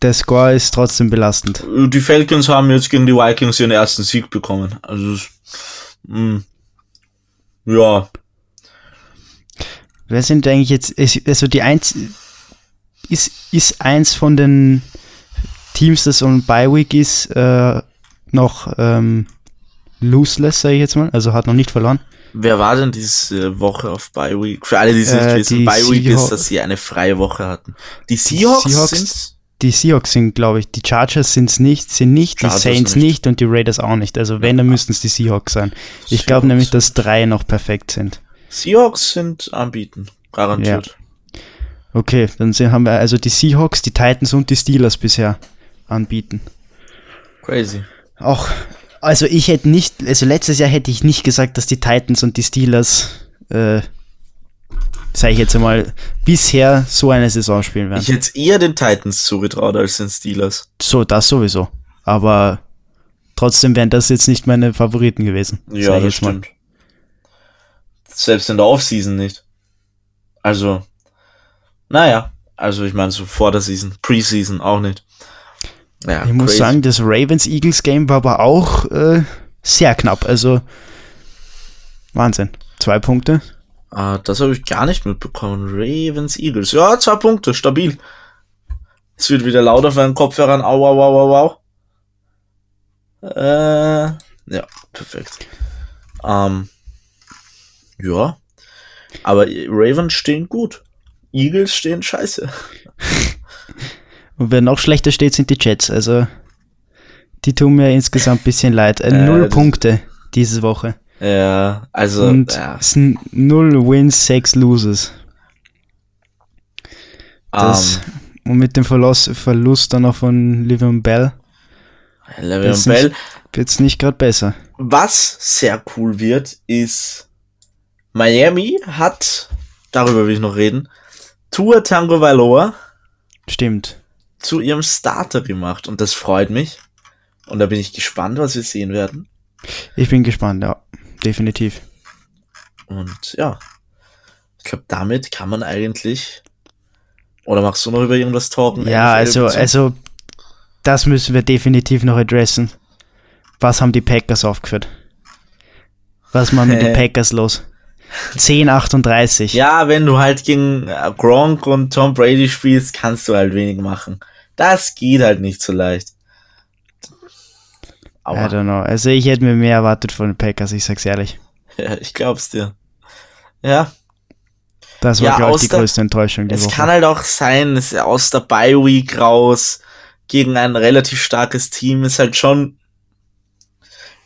der Score ist trotzdem belastend. Die Falcons haben jetzt gegen die Vikings ihren ersten Sieg bekommen. Also, es- mm, ja, Wer sind eigentlich jetzt, also die eins, ist, ist eins von den Teams, das on Bye Week ist, äh, noch ähm, loseless, sage ich jetzt mal, also hat noch nicht verloren. Wer war denn diese Woche auf Bye Week? Für alle, die es Äh, nicht wissen, die Bye Week ist, dass sie eine freie Woche hatten. Die Seahawks, Seahawks- sind's? Die Seahawks sind, glaube ich, die Chargers sind's nicht, sind nicht, Chargers die Saints nicht. nicht. und die Raiders auch nicht. Also wenn, dann müssten es die Seahawks sein. Ich glaube nämlich, dass drei noch perfekt sind. Seahawks sind anbieten, garantiert. Okay, dann sind, haben wir also die Seahawks, die Titans und die Steelers bisher anbieten. Crazy. Auch Also ich hätte nicht, also letztes Jahr hätte ich nicht gesagt, dass die Titans und die Steelers, äh, sage ich jetzt einmal, bisher so eine Saison spielen werden. Ich hätte eher den Titans zugetraut als den Steelers. so, das sowieso. Aber trotzdem wären das jetzt nicht meine Favoriten gewesen. Ja, das jetzt mal. stimmt. Selbst in der Offseason nicht. Also, naja, also ich meine so vor der Season, Preseason auch nicht. Ja, Ich muss crazy. sagen, das Ravens-Eagles-Game war aber auch äh, sehr knapp. Also Wahnsinn. Zwei Punkte. Ah, das habe ich gar nicht mitbekommen. Ravens, Eagles. Ja, zwei Punkte, stabil. Es wird wieder lauter für einen Kopfhörern. Au, au, au, au, au. Äh, ja, perfekt. Ähm, ja. Aber Ravens stehen gut. Eagles stehen scheiße. Und wer noch schlechter steht, sind die Jets. Also die tun mir insgesamt ein bisschen leid. Äh, Äh, null das- Punkte diese Woche. Ja, also, Und ja. es sind null Wins, sechs Loses. Das, Ähm, und mit dem Verlust, Verlust dann auch von Livion Bell ist Bell. wird es nicht gerade besser. Was sehr cool wird, ist Miami hat, darüber will ich noch reden, Tua Tango Valoa Stimmt. Zu ihrem Starter gemacht und das freut mich. Und da bin ich gespannt, was wir sehen werden. Ich bin gespannt, ja. Definitiv. Und ja, ich glaube, damit kann man eigentlich. Oder machst du noch über irgendwas talken? Ja, NFL also, also, das müssen wir definitiv noch adressen. Was haben die Packers aufgeführt? Was machen mit den Packers los? 10:38. Ja, wenn du halt gegen äh, Gronk und Tom Brady spielst, kannst du halt wenig machen. Das geht halt nicht so leicht. I Aber don't know. Also ich hätte mir mehr erwartet von den Packers, ich sag's ehrlich. ja, ich glaub's dir. Ja, Das war, Ja, glaube ich, die der- größte Enttäuschung die es Woche. kann halt auch sein, es ist aus der Bye Week raus gegen ein relativ starkes Team ist halt schon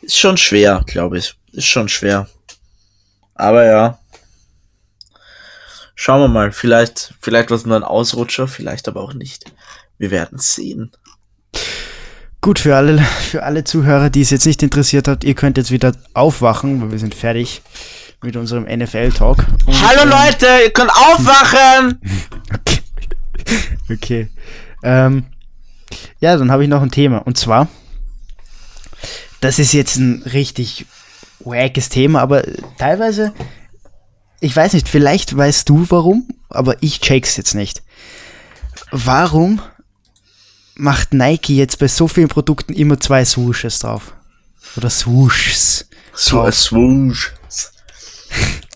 ist schon schwer, glaube ich. Ist schon schwer. Aber ja. Schauen wir mal, vielleicht vielleicht was nur ein Ausrutscher, vielleicht aber auch nicht. Wir werden sehen. Gut, für alle, für alle Zuhörer, die es jetzt nicht interessiert hat, ihr könnt jetzt wieder aufwachen, weil wir sind fertig mit unserem NFL-Talk. Hallo ähm, Leute, ihr könnt aufwachen! Okay. okay. Ähm, ja, dann habe ich noch ein Thema. Und zwar, das ist jetzt ein richtig wackes Thema, aber teilweise, ich weiß nicht, vielleicht weißt du warum, aber ich check's jetzt nicht. Warum macht Nike jetzt bei so vielen Produkten immer zwei Swooshes drauf? Oder Swooshs? So ein Swoosh.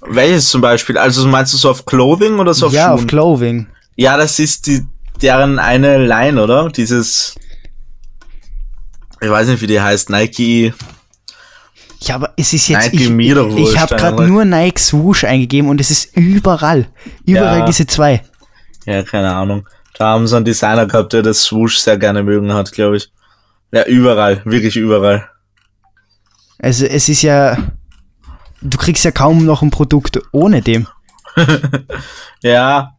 Welches zum Beispiel? Also meinst du so auf Clothing oder so auf ja, Schuhen? auf Clothing. Ja, das ist die, deren eine Line, oder? Dieses, ich weiß nicht, wie die heißt, Nike. Ja, aber es ist jetzt. Nike ich ich, ich habe gerade nur Nike Swoosh eingegeben und es ist überall. Überall Ja. diese zwei. Ja, keine Ahnung. Da haben sie einen Designer gehabt, der das Swoosh sehr gerne mögen hat, glaube ich. Ja, überall, wirklich überall. Also es ist ja. Du kriegst ja kaum noch ein Produkt ohne dem. Ja,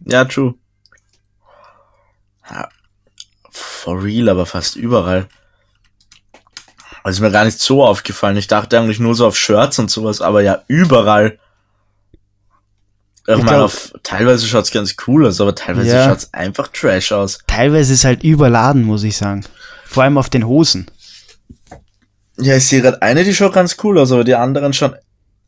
ja, true. Ja, for real, aber fast überall. Also ist mir gar nicht so aufgefallen. Ich dachte eigentlich nur so auf Shirts und sowas, aber ja, überall. Ich, Ich glaub- auf, teilweise schaut's ganz cool aus, aber teilweise Ja. schaut's einfach trash aus. Teilweise ist es halt überladen, muss ich sagen. Vor allem auf den Hosen. Ja, ich sehe gerade eine, die schaut ganz cool aus, aber die anderen schauen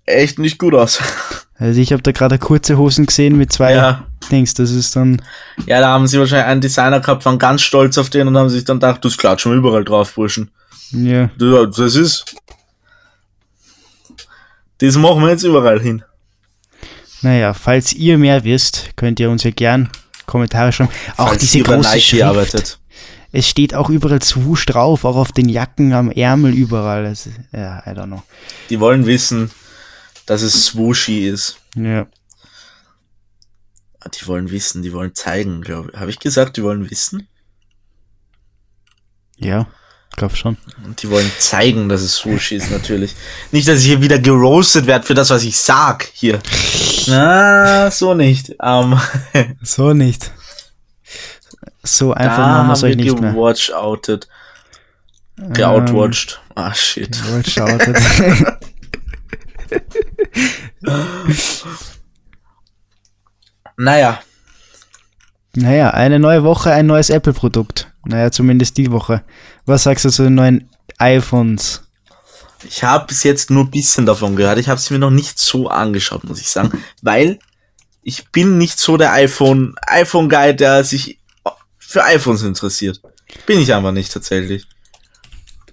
echt nicht gut aus. Also ich habe da gerade kurze Hosen gesehen mit zwei Ja. Dings. Das ist dann. Ja, da haben sie wahrscheinlich einen Designer gehabt, waren ganz stolz auf den und haben sich dann gedacht, das klatschen wir überall drauf, Burschen. Ja. Ja, das ist. Das machen wir jetzt überall hin. Naja, falls ihr mehr wisst, könnt ihr uns ja gern Kommentare schreiben. Auch Falls diese große Nike Schrift. arbeitet. Es steht auch überall Swoosh drauf, auch auf den Jacken, am Ärmel, überall. Das, ist- ja, I don't know. Die wollen wissen, dass es swooshy ist. Ja. Die wollen wissen, die wollen zeigen, glaube ich. Habe ich gesagt, die wollen wissen? Ja, glaub schon. Und die wollen zeigen, dass es swooshy ist, natürlich. Nicht, dass ich hier wieder geroastet werde für das, was ich sag hier. Na, so nicht. Ähm, So nicht. So einfach da machen wir es euch nicht mehr. gewatchoutet. Geoutwatched. Ah, shit. Ähm, Watch out. Naja, naja, eine neue Woche, ein neues Apple-Produkt. Naja, zumindest die Woche. Was sagst du zu den neuen iPhones? ich habe bis jetzt nur ein bisschen davon gehört. Ich habe es mir noch nicht so angeschaut, muss ich sagen. Weil ich bin nicht so der iPhone, iPhone-Guy, der sich für iPhones interessiert. Bin ich einfach nicht tatsächlich.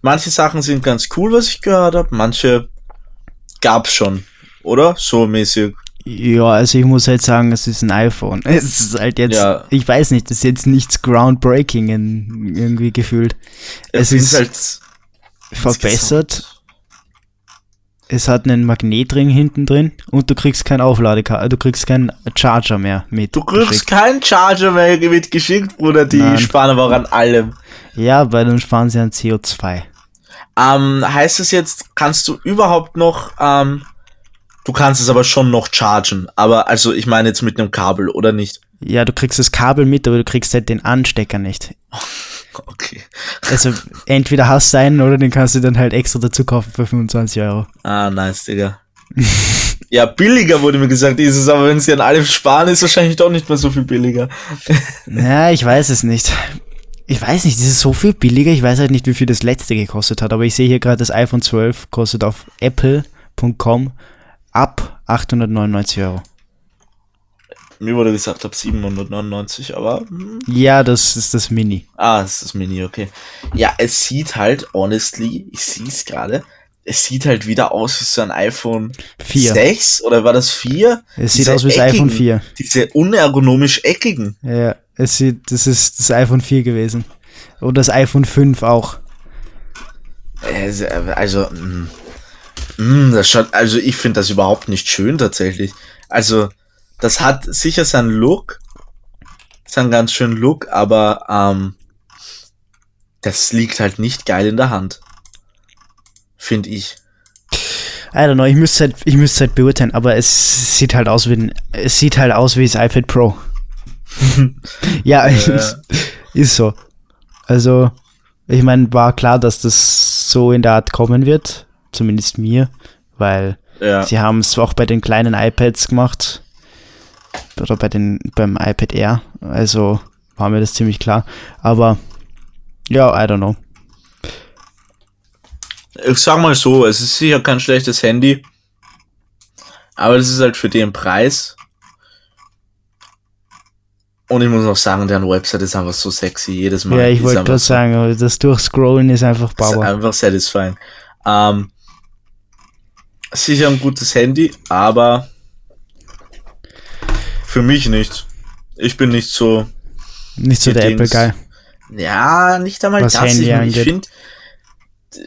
Manche Sachen sind ganz cool, was ich gehört habe. Manche gab's schon, oder? So mäßig. Ja, also ich muss halt sagen, es ist ein iPhone. Es ist halt jetzt, Ja. ich weiß nicht, das ist jetzt nichts groundbreaking in, irgendwie gefühlt. Es, ist, halt verbessert. Es hat einen Magnetring hinten drin und du kriegst kein Aufladekabel, du kriegst keinen Charger mehr mit. Du kriegst geschickt. keinen Charger mehr mitgeschickt, Bruder. Die Nein. sparen aber auch an allem. Ja, weil dann sparen sie an CO2. Ähm, heißt es jetzt, kannst du überhaupt noch, ähm, du kannst es aber schon noch chargen. Aber, also, ich meine jetzt mit einem Kabel, oder nicht? Ja, du kriegst das Kabel mit, aber du kriegst halt den Anstecker nicht. Okay. Also entweder hast du einen oder den kannst du dann halt extra dazu kaufen für 25 Euro. Ah, nice, Digga. ja, billiger wurde mir gesagt, ist es, aber wenn sie an allem sparen, ist wahrscheinlich doch nicht mehr so viel billiger. Ja, ich weiß es nicht. Ich weiß nicht, das ist so viel billiger. Ich weiß halt nicht, wie viel das letzte gekostet hat. Aber ich sehe hier gerade, das iPhone 12 kostet auf apple.com ab 899 Euro. Mir wurde gesagt, ab 799, aber, hm, Ja, das ist das Mini. ah, das ist das Mini, okay. Ja, es sieht halt, honestly, ich sehe es gerade, es sieht halt wieder aus wie so ein iPhone 4. 6 oder war das 4? Es sieht Diese aus wie das iPhone eckigen, 4. Diese unergonomisch eckigen. Ja, es sieht, das ist das iPhone 4 gewesen. Und das iPhone 5 auch. Also, also, mm, mm, das schaut, also ich finde das überhaupt nicht schön tatsächlich. Also, das hat sicher seinen Look, seinen ganz schönen Look, aber ähm, das liegt halt nicht geil in der Hand. Finde ich. I don't know, ich müsste halt, ich müsste halt beurteilen, aber es sieht halt aus wie ein, es sieht halt aus wie das iPad Pro. ja, Ja. ist so. Also, ich meine, war klar, dass das so in der Art kommen wird, zumindest mir, weil Ja. sie haben es auch bei den kleinen iPads gemacht oder bei den beim iPad Air, also war mir das ziemlich klar. Aber ja, I don't know. Ich sag mal so, es ist sicher kein schlechtes Handy, aber es ist halt für den Preis. Und ich muss noch sagen, deren Website ist einfach so sexy jedes Mal. Ja, ich wollte gerade so- sagen, aber das Durchscrollen ist einfach Das ist einfach satisfying. Ähm, sicher ein gutes Handy, aber für mich nicht. Ich bin nicht so, Nicht so der Apple Dings- Guy. ja, nicht einmal Was das. Handy ich ich finde,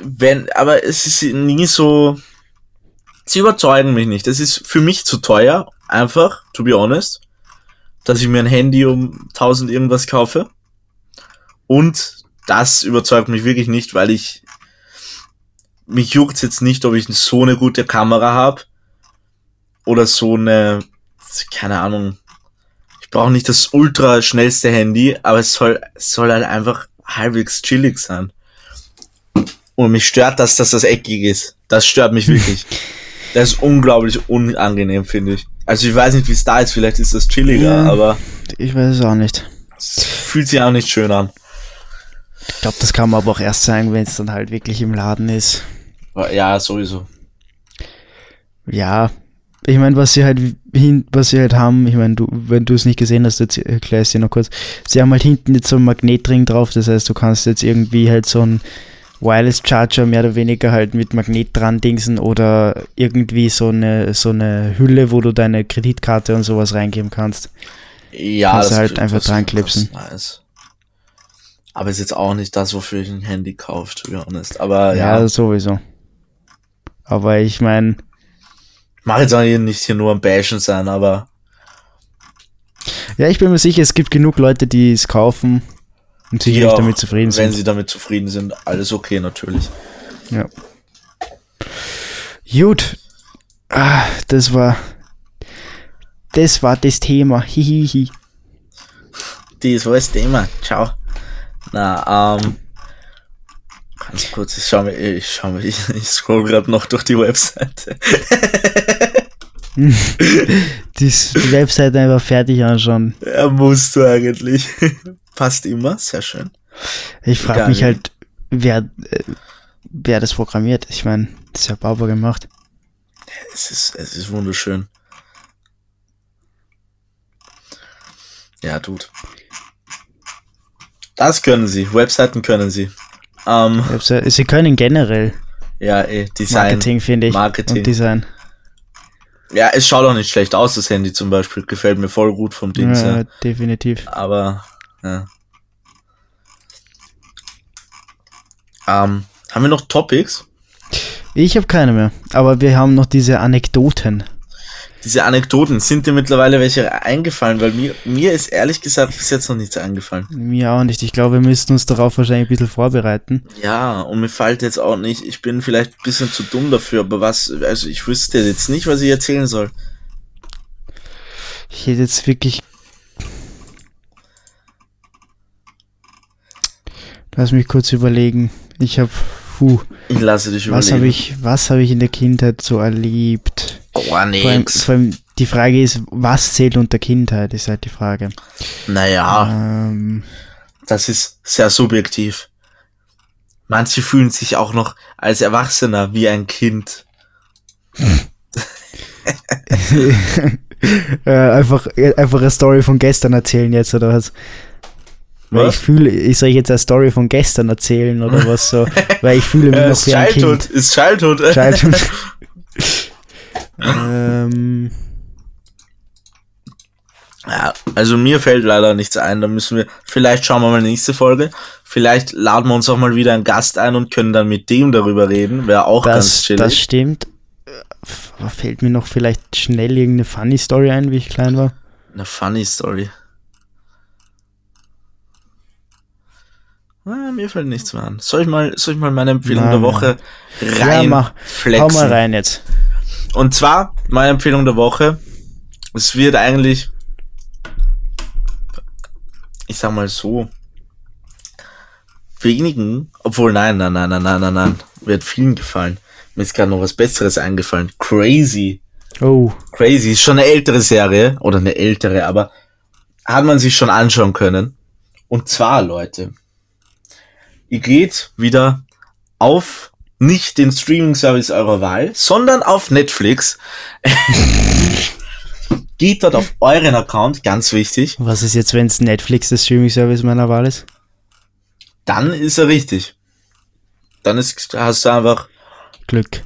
wenn, aber es ist nie so, sie überzeugen mich nicht. Es ist für mich zu teuer, einfach, to be honest, dass ich mir ein Handy um 1000 irgendwas kaufe. Und das überzeugt mich wirklich nicht, weil ich mich juckt jetzt nicht, ob ich so eine gute Kamera habe oder so eine, keine Ahnung. Ich brauche nicht das ultra schnellste Handy, aber es soll, es soll halt einfach halbwegs chillig sein. Und mich stört das, dass das eckig ist. Das stört mich wirklich. Das ist unglaublich unangenehm, finde ich. Also ich weiß nicht, wie es da ist, vielleicht ist das chilliger, Ja. aber Ich weiß es auch nicht. es fühlt sich auch nicht schön an. Ich glaube, das kann man aber auch erst sagen, wenn es dann halt wirklich im Laden ist. Ja, sowieso. Ja, ich meine, was sie halt hin, was sie halt haben, ich meine, du, wenn du es nicht gesehen hast, jetzt erkläre ich dir noch kurz. Sie haben halt hinten jetzt so einen Magnetring drauf, das heißt, du kannst jetzt irgendwie halt so einen Wireless Charger mehr oder weniger halt mit Magnet dran dingsen oder irgendwie so eine so eine Hülle, wo du deine Kreditkarte und sowas reingeben kannst. Ja, Kannst du halt einfach das dran klipsen. Nice. Aber ist jetzt auch nicht das, wofür ich ein Handy kaufe, to be honest. Aber Ja, ja, sowieso. Aber ich meine, mach jetzt auch nicht hier nur am Bashen sein, aber ja, ich bin mir sicher, es gibt genug Leute, die es kaufen und sicherlich auch, damit zufrieden wenn sind. sie damit zufrieden sind, alles okay natürlich. Ja. Gut. Ah, das war. Das war das Thema. Hihihi. Das war das Thema. Ciao. Na, ähm, Ganz kurz, ich schau mir, ich schau mir, ich, ich scroll gerade noch durch die Webseite. Die, die Webseite einfach fertig anschauen. Ja, musst du eigentlich. Passt immer, sehr schön. Ich frage mich halt, wer, äh, wer das programmiert. Ich meine, das ist ja Bauer gemacht. Es ist, es ist wunderschön. Ja, Dude. Das können sie. Webseiten können sie. Ähm, sie können generell ja, eh, Design. Marketing, finde ich. Marketing. Und Design. Ja, es schaut auch nicht schlecht aus, das Handy zum Beispiel. Gefällt mir voll gut vom Ding. Ja, Ja. definitiv. Aber, ja. Ähm, haben wir noch Topics? Ich habe keine mehr. Aber wir haben noch diese Anekdoten. Diese Anekdoten, sind dir mittlerweile welche eingefallen? Weil mir, mir ist ehrlich gesagt bis jetzt noch nichts eingefallen. Mir auch nicht. Ich glaube, wir müssten uns darauf wahrscheinlich ein bisschen vorbereiten. Ja, und mir fällt jetzt auch nicht, ich bin vielleicht ein bisschen zu dumm dafür, aber was, also ich wüsste jetzt nicht, was ich erzählen soll. Ich hätte jetzt wirklich. Lass mich kurz überlegen. Ich habe. Puh, Ich lasse dich was überlegen. habe ich, was habe ich in der Kindheit so erlebt? Oh, Vor allem, vor allem die Frage ist, was zählt unter Kindheit, ist halt die Frage. Naja, Ähm, das ist sehr subjektiv. Manche fühlen sich auch noch als Erwachsener wie ein Kind. äh, einfach, einfach eine Story von gestern erzählen jetzt, oder was? Weil Was? ich fühle, ich soll jetzt eine Story von gestern erzählen oder was so, weil ich fühle mich Äh, noch wie ein Kind. ist Childhood. Childhood. ähm, Ja, also mir fällt leider nichts ein. Da müssen wir, vielleicht schauen wir mal nächste Folge. Vielleicht laden wir uns auch mal wieder einen Gast ein und können dann mit dem darüber reden. Wäre auch ganz das, chillig. das stimmt. Aber fällt mir noch vielleicht schnell irgendeine funny Story ein, wie ich klein war? Eine funny Story. Ah, mir fällt nichts mehr an. Soll ich mal, soll ich mal meine Empfehlung Nein, der Woche rein ja, mach. flexen? Hau mal rein jetzt. Und zwar, meine Empfehlung der Woche, es wird eigentlich, ich sag mal so, wenigen, obwohl nein, nein, nein, nein, nein, nein, nein, wird vielen gefallen. Mir ist gerade noch was Besseres eingefallen. Crazy. Oh, Crazy ist schon eine ältere Serie, oder eine ältere, aber hat man sich schon anschauen können. Und zwar, Leute, ihr geht wieder auf nicht den Streaming-Service eurer Wahl, sondern auf Netflix. geht dort auf euren Account, ganz wichtig. was ist jetzt, wenn es Netflix das Streaming-Service meiner Wahl ist? Dann ist er richtig. Dann ist, hast du einfach Glück.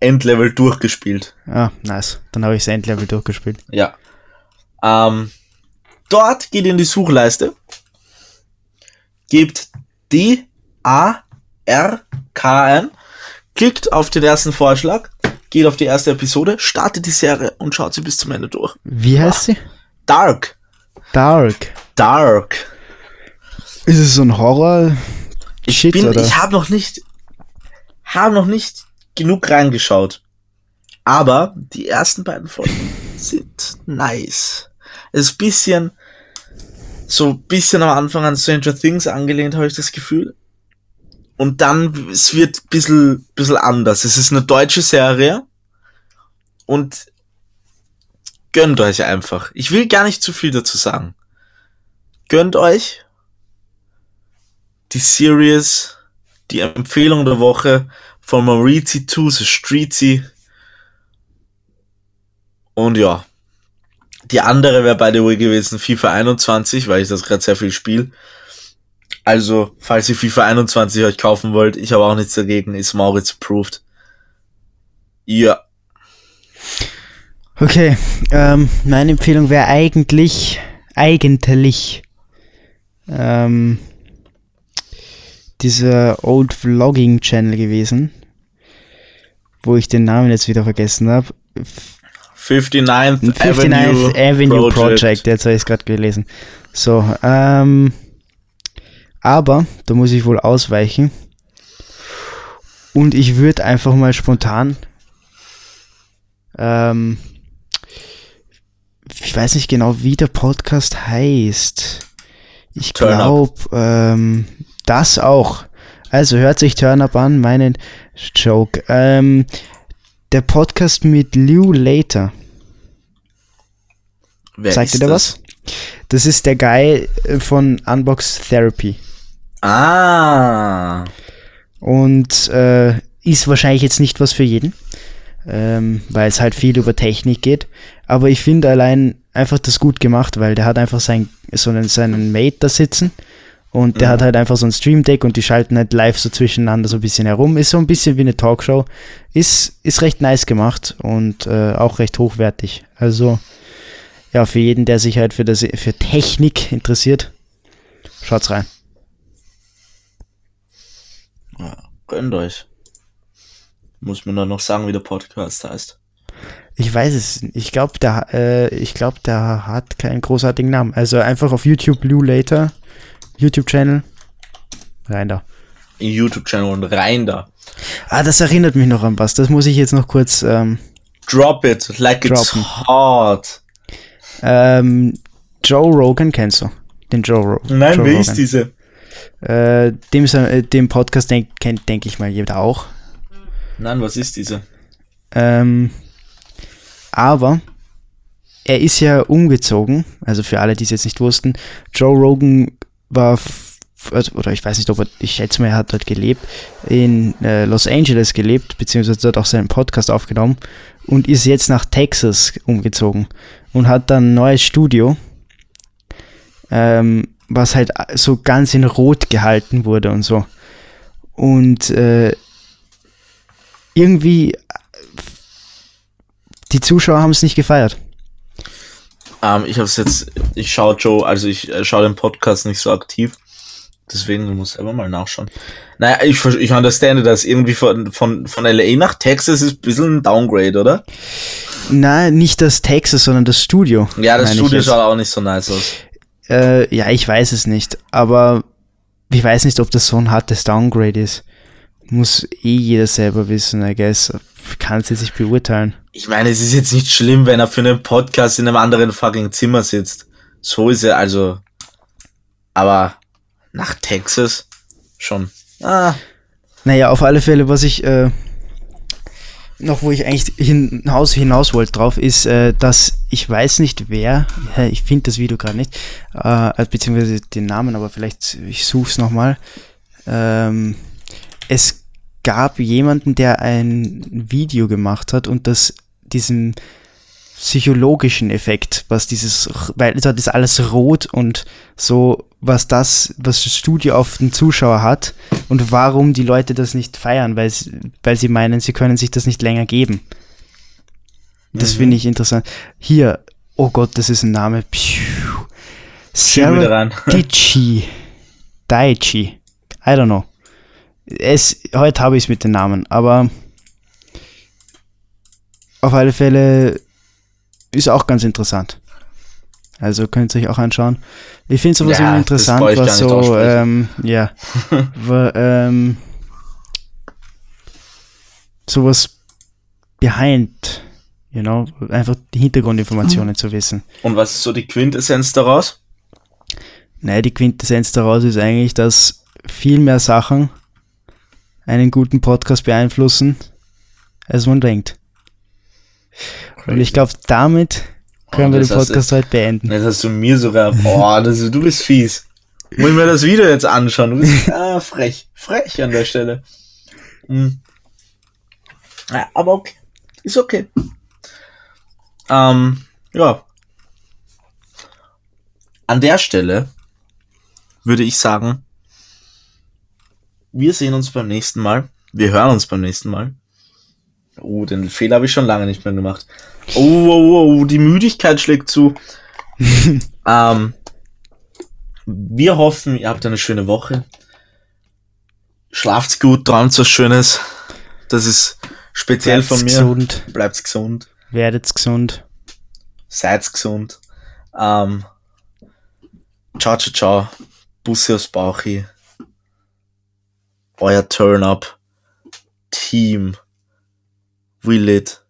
Endlevel durchgespielt. Ah, nice. Dann habe ich das Endlevel durchgespielt. Ja. Ähm, dort geht in die Suchleiste, gebt D A R K ein, klickt auf den ersten Vorschlag, geht auf die erste Episode, startet die Serie und schaut sie bis zum Ende durch. Wie heißt sie? Dark, Dark. Dark. Ist es so ein Horror? Ich Shit, bin, oder? ich habe noch nicht, habe noch nicht genug reingeschaut. Aber die ersten beiden Folgen sind nice. Es ist bisschen, so ein bisschen am Anfang an Stranger Things angelehnt, habe ich das Gefühl. Und dann, es wird ein bisschen, bisschen anders. Es ist eine deutsche Serie. Und gönnt euch einfach. Ich will gar nicht zu viel dazu sagen. Gönnt euch die Series, die Empfehlung der Woche von Maurizi to the Streetsy. Und ja, die andere wäre by the way gewesen FIFA 21, weil ich das gerade sehr viel spiele. Also, falls ihr FIFA 21 euch kaufen wollt, ich habe auch nichts dagegen, ist Maurits approved. Ja, Okay, ähm, meine Empfehlung wäre eigentlich, eigentlich, ähm, dieser Old Vlogging Channel gewesen, wo ich den Namen jetzt wieder vergessen habe. 59th, 59th Avenue, Project. jetzt habe ich es gerade gelesen. So, ähm, aber da muss ich wohl ausweichen. Und ich würde einfach mal spontan, ähm, ich weiß nicht genau, wie der Podcast heißt. Ich glaube, ähm, das auch. Also hört sich Turn Up an, meinen Joke. Ähm, der Podcast mit Lew Later. Wer ist ihr da was? Das ist der Guy äh, von Unbox Therapy. Ah. Und äh, ist wahrscheinlich jetzt nicht was für jeden, ähm, weil es halt viel über Technik geht. Aber ich finde allein einfach das gut gemacht, weil der hat einfach sein, so einen, seinen Mate da sitzen und der Mhm. hat halt einfach so ein Stream Deck und die schalten halt live so zwischeneinander so ein bisschen herum. Ist so ein bisschen wie eine Talkshow. Ist, ist recht nice gemacht und äh, auch recht hochwertig. Also ja, für jeden, der sich halt für, das, für Technik interessiert, schaut's rein. Ja, gönnt euch. Muss mir nur noch sagen, wie der Podcast heißt. Ich weiß es. nicht. Ich glaube, der, äh, ich glaube, der hat keinen großartigen Namen. Also einfach auf YouTube Blue Later, YouTube-Channel, rein da. In YouTube-Channel und rein da. Ah, das erinnert mich noch an was. Das muss ich jetzt noch kurz. Ähm, Drop it, like it's Droppen. hot. ähm, Joe Rogan kennst du? Den Joe, Ro Nein, Joe wer Rogan. ist diese? Äh, dem, äh, dem Podcast denk, kennt, denke ich mal, jeder auch. Nein, was ist diese? Ähm, aber er ist ja umgezogen, also für alle, die es jetzt nicht wussten, Joe Rogan war, also- oder ich weiß nicht, ob er, ich schätze mal, er hat dort gelebt, in äh, Los Angeles gelebt, beziehungsweise dort auch seinen Podcast aufgenommen und ist jetzt nach Texas umgezogen und hat dann ein neues Studio, ähm, was halt so ganz in Rot gehalten wurde und so. Und äh, irgendwie die Zuschauer haben es nicht gefeiert. Ähm, ich hab's jetzt, ich schaue Joe, also ich äh, schaue den Podcast nicht so aktiv. Deswegen, du musst selber mal nachschauen. Naja, ich, ich understande das. Irgendwie von, von, von LA nach Texas ist ein bisschen ein Downgrade, oder? Nein, nicht das Texas, sondern das Studio. Ja, das ich Studio schaut auch nicht so nice aus. Äh, ja, ich weiß es nicht. Aber ich weiß nicht, ob das so ein hartes Downgrade ist. Muss eh jeder selber wissen, I guess. Kann es jetzt nicht beurteilen. Ich meine, es ist jetzt nicht schlimm, wenn er für einen Podcast in einem anderen fucking Zimmer sitzt. So ist er also. Aber nach Texas schon. Ah, Naja, auf alle Fälle, was ich äh, noch, wo ich eigentlich hinaus, hinaus wollte drauf, ist, äh, dass ich weiß nicht wer, ich finde das Video gerade nicht, äh, beziehungsweise den Namen, aber vielleicht, ich suche es nochmal. Ähm, es gab jemanden, der ein Video gemacht hat und das diesen psychologischen Effekt, was dieses, weil dort ist alles rot und so, was das, was das Studio auf den Zuschauer hat und warum die Leute das nicht feiern, weil, sie- weil sie meinen, sie können sich das nicht länger geben. Das Mhm. finde ich interessant. Hier, oh Gott, das ist ein Name. Piu. Sarah. Dichi. Daichi. I don't know. Es, heute habe ich es mit den Namen, aber auf alle Fälle ist auch ganz interessant. Also könnt ihr euch auch anschauen. Ich finde sowas Ja, immer interessant, was so, ähm, ja, wa- ähm, sowas behind, you know, einfach die Hintergrundinformationen zu wissen. Und was ist so die Quintessenz daraus? Naja, die Quintessenz daraus ist eigentlich, dass viel mehr Sachen einen guten Podcast beeinflussen, als man denkt. Und ich glaube, damit können Oh, wir das den Podcast heute beenden. Jetzt hast du mir sogar. Oh, das, du bist fies. Muss ich mir das Video jetzt anschauen? Du bist ah, frech. Frech an der Stelle. Hm. Ja, aber okay. Ist okay. Ähm, ja. An der Stelle würde ich sagen, wir sehen uns beim nächsten Mal. Wir hören uns beim nächsten Mal. Oh, den Fehler habe ich schon lange nicht mehr gemacht. Oh, oh, oh, die Müdigkeit schlägt zu. ähm, wir hoffen, ihr habt eine schöne Woche. Schlaft's gut, träumt was Schönes. Das ist speziell Bleibt's von mir. gesund, Bleibt's gesund. werdet's gesund. Seid's gesund. Ähm, ciao, ciao, ciao. Busse aufs Bauchi. Euer Turn-Up. Team. We lit.